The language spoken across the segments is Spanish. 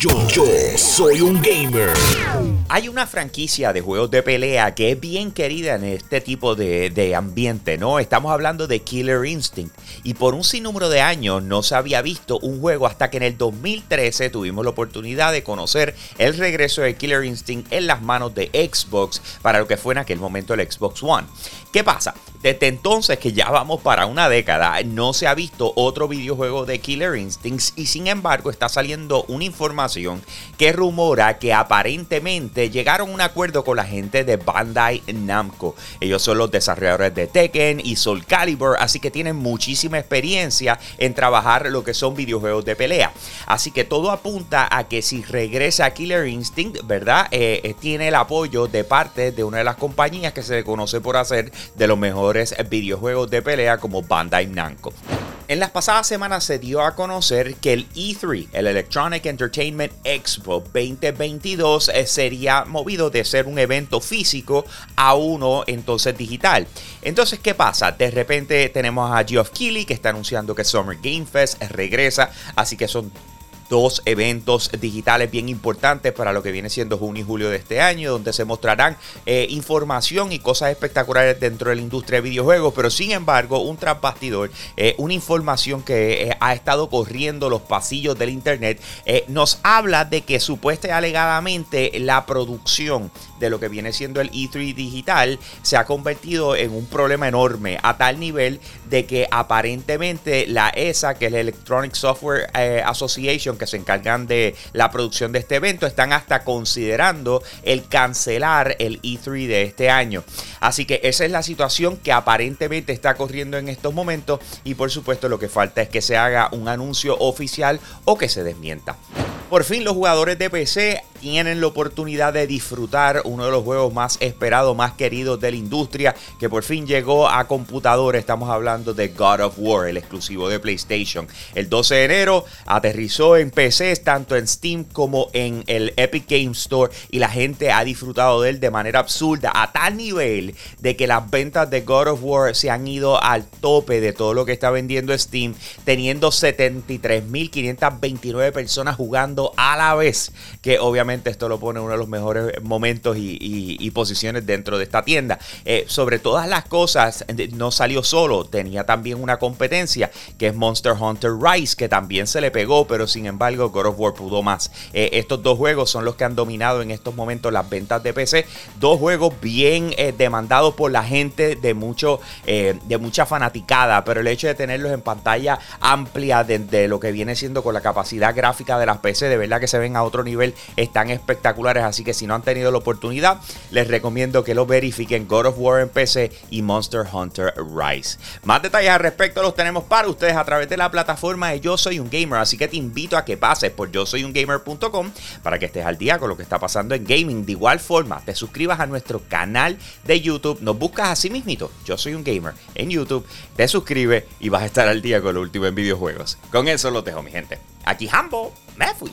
Yo, yo soy un gamer. Hay una franquicia de juegos de pelea que es bien querida en este tipo de, ambiente, ¿no? Estamos hablando de Killer Instinct. Y por un sinnúmero de años no se había visto un juego hasta que en el 2013 tuvimos la oportunidad de conocer el regreso de Killer Instinct en las manos de Xbox para lo que fue en aquel momento el Xbox One. ¿Qué pasa? Desde entonces, que ya vamos para una década, no se ha visto otro videojuego de Killer Instincts y sin embargo está saliendo una información que rumora que aparentemente llegaron a un acuerdo con la gente de Bandai Namco. Ellos son los desarrolladores de Tekken y Soul Calibur, así que tienen muchísima experiencia en trabajar lo que son videojuegos de pelea. Así que todo apunta a que si regresa Killer Instinct, ¿verdad? Eh, eh, tiene el apoyo de parte de una de las compañías que se le conoce por hacer de los mejores videojuegos de pelea como Bandai Namco. En las pasadas semanas se dio a conocer que el E3, el Electronic Entertainment Expo 2022, eh, sería movido de ser un evento físico a uno entonces digital. Entonces, ¿qué pasa? De repente tenemos a Geoff Keighley que está anunciando que Summer Game Fest regresa, así que son dos eventos digitales bien importantes para lo que viene siendo junio y julio de este año, donde se mostrarán eh, información y cosas espectaculares dentro de la industria de videojuegos, pero sin embargo un trasbastidor, eh, una información que eh, ha estado corriendo los pasillos del internet, nos habla de que supuesta y alegadamente la producción de lo que viene siendo el E3 digital se ha convertido en un problema enorme a tal nivel de que aparentemente la ESA, que es la Electronic Software Association, que se encargan de la producción de este evento están hasta considerando el cancelar el E3 de este año. Así que esa es la situación que aparentemente está corriendo en estos momentos y por supuesto lo que falta es que se haga un anuncio oficial o que se desmienta. Por fin los jugadores de PC tienen la oportunidad de disfrutar uno de los juegos más esperados, más queridos de la industria, que por fin llegó a computador. Estamos hablando de God of War, el exclusivo de PlayStation. El 12 de enero aterrizó en PC, tanto en Steam como en el Epic Game Store, y la gente ha disfrutado de él de manera absurda, a tal nivel de que las ventas de God of War se han ido al tope de todo lo que está vendiendo Steam, teniendo 73.529 personas jugando a la vez, que obviamente esto lo pone uno de los mejores momentos y, posiciones dentro de esta tienda. Eh, sobre todas las cosas, no salió solo, tenía también una competencia que es Monster Hunter Rise, que también se le pegó, pero sin embargo God of War pudo más. Eh, estos dos juegos son los que han dominado en estos momentos las ventas de PC. Dos juegos bien eh, demandados por la gente de, mucho, de mucha fanaticada, pero el hecho de tenerlos en pantalla amplia de, lo que viene siendo con la capacidad gráfica de las PC, de verdad que se ven a otro nivel, está espectaculares, así que si no han tenido la oportunidad, les recomiendo que lo verifiquen God of War en PC y Monster Hunter Rise. Más detalles al respecto los tenemos para ustedes a través de la plataforma de Yo Soy un Gamer, así que te invito a que pases por yo soy un gamer.com para que estés al día con lo que está pasando en gaming. De igual forma, te suscribas a nuestro canal de YouTube, nos buscas así mismito, Yo Soy un Gamer en YouTube, te suscribes y vas a estar al día con lo último en videojuegos. Con eso lo dejo, mi gente. Aquí Hambo, me fui.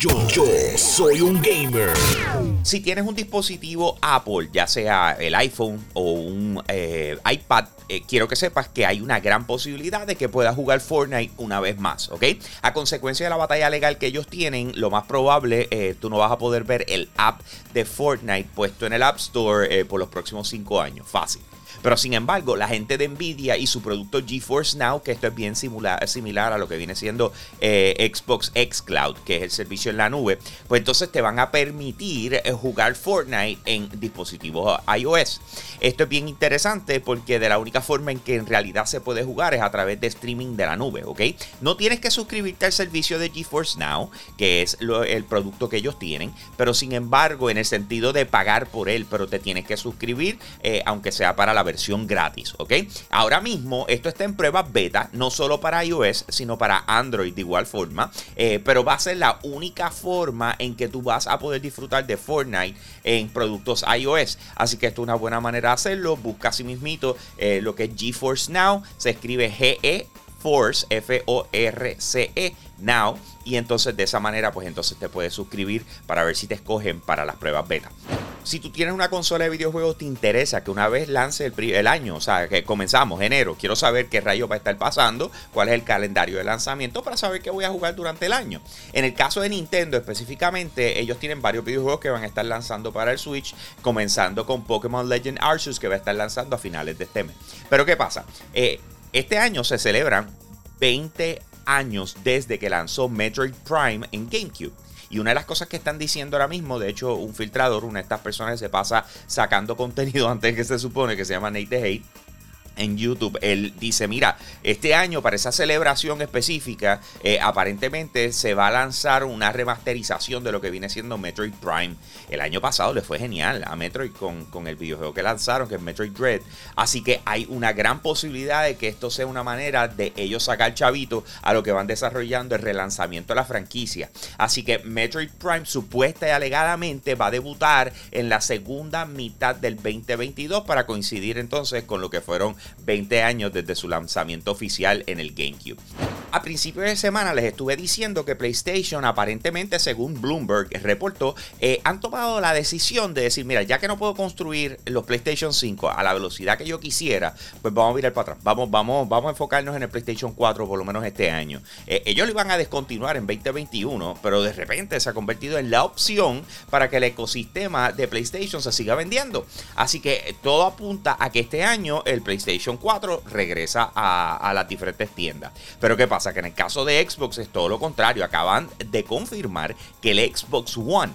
Yo, yo, soy un gamer. Si tienes un dispositivo Apple, ya sea el iPhone o un eh, iPad, eh, quiero que sepas que hay una gran posibilidad de que puedas jugar Fortnite una vez más, ¿ok? A consecuencia de la batalla legal que ellos tienen, lo más probable, eh, tú no vas a poder ver el app de Fortnite puesto en el App Store por los próximos 5 años. Fácil. Pero sin embargo, la gente de Nvidia y su producto GeForce Now, que esto es bien similar, similar a lo que viene siendo eh, Xbox X Cloud, que es el servicio en la nube, pues entonces te van a permitir eh, jugar Fortnite en dispositivos iOS. Esto es bien interesante porque de la única forma en que en realidad se puede jugar es a través de streaming de la nube, ¿ok? No tienes que suscribirte al servicio de GeForce Now, que es el producto que ellos tienen, pero sin embargo, en el sentido de pagar por él, pero te tienes que suscribir, eh, aunque sea para la versión gratis, ¿ok? Ahora mismo esto está en prueba beta, no solo para iOS, sino para Android de igual forma, eh, pero va a ser la única forma en que tú vas a poder disfrutar de Fortnite en productos iOS. Así que esto es una buena manera de hacerlo. Busca así mismito eh, lo que es GeForce Now, se escribe GE Force, F-O-R-C-E, Now. Y entonces de esa manera, pues entonces te puedes suscribir para ver si te escogen para las pruebas beta. Si tú tienes una consola de videojuegos, te interesa que una vez lance el, año, o sea, que comenzamos enero, quiero saber qué rayos va a estar pasando, cuál es el calendario de lanzamiento para saber qué voy a jugar durante el año. En el caso de Nintendo específicamente, ellos tienen varios videojuegos que van a estar lanzando para el Switch, comenzando con Pokémon Legend Arceus que va a estar lanzando a finales de este mes. Pero ¿qué pasa? Eh, este año se celebran 20 años desde que lanzó Metroid Prime en GameCube. Y una de las cosas que están diciendo ahora mismo, de hecho, un filtrador, una de estas personas se pasa sacando contenido antes que se supone que se llama Nate Hate en YouTube, él dice, mira, este año para esa celebración específica, eh, aparentemente se va a lanzar una remasterización de lo que viene siendo Metroid Prime. El año pasado le fue genial a Metroid con, con el videojuego que lanzaron, que es Metroid Dread. Así que hay una gran posibilidad de que esto sea una manera de ellos sacar chavito a lo que van desarrollando el relanzamiento de la franquicia. Así que Metroid Prime supuesta y alegadamente va a debutar en la segunda mitad del 2022 para coincidir entonces con lo que fueron 20 años desde su lanzamiento oficial en el GameCube. A principios de semana les estuve diciendo que PlayStation aparentemente, según Bloomberg reportó, eh, han tomado la decisión de decir, mira, ya que no puedo construir los PlayStation 5 a la velocidad que yo quisiera, pues vamos a mirar para atrás. Vamos, vamos, vamos a enfocarnos en el PlayStation 4 por lo menos este año. Eh, ellos lo iban a descontinuar en 2021, pero de repente se ha convertido en la opción para que el ecosistema de PlayStation se siga vendiendo. Así que todo apunta a que este año el PlayStation 4 regresa a las diferentes tiendas. Pero ¿qué pasa? Pasa? Que en el caso de Xbox es todo lo contrario. Acaban de confirmar que el Xbox One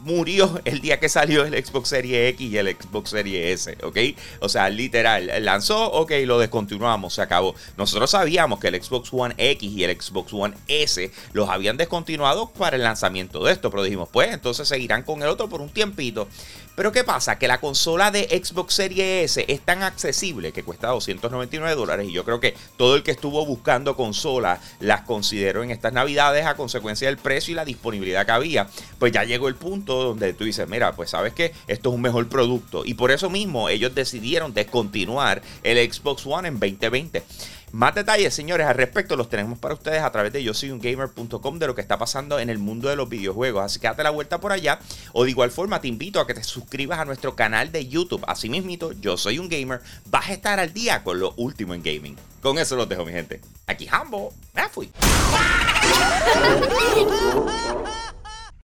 murió el día que salió el Xbox Series X y el Xbox Series S, ¿ok? O sea, literal, lanzó, ok, lo descontinuamos, se acabó. Nosotros sabíamos que el Xbox One X y el Xbox One S los habían descontinuado para el lanzamiento de esto, pero dijimos, pues entonces seguirán con el otro por un tiempito. Pero ¿qué pasa? Que la consola de Xbox Series S es tan accesible que cuesta 299 dólares y yo creo que todo el que estuvo buscando consolas las consideró en estas navidades a consecuencia del precio y la disponibilidad que había. Pues ya llegó el donde tú dices, mira, pues sabes que esto es un mejor producto y por eso mismo ellos decidieron descontinuar el Xbox One en 2020. Más detalles, señores, al respecto los tenemos para ustedes a través de yo soy un gamer.com de lo que está pasando en el mundo de los videojuegos. Así que date la vuelta por allá. O de igual forma, te invito a que te suscribas a nuestro canal de YouTube. Así mismito, yo soy un gamer. Vas a estar al día con lo último en gaming. Con eso los dejo, mi gente. Aquí Hambo. Me fui.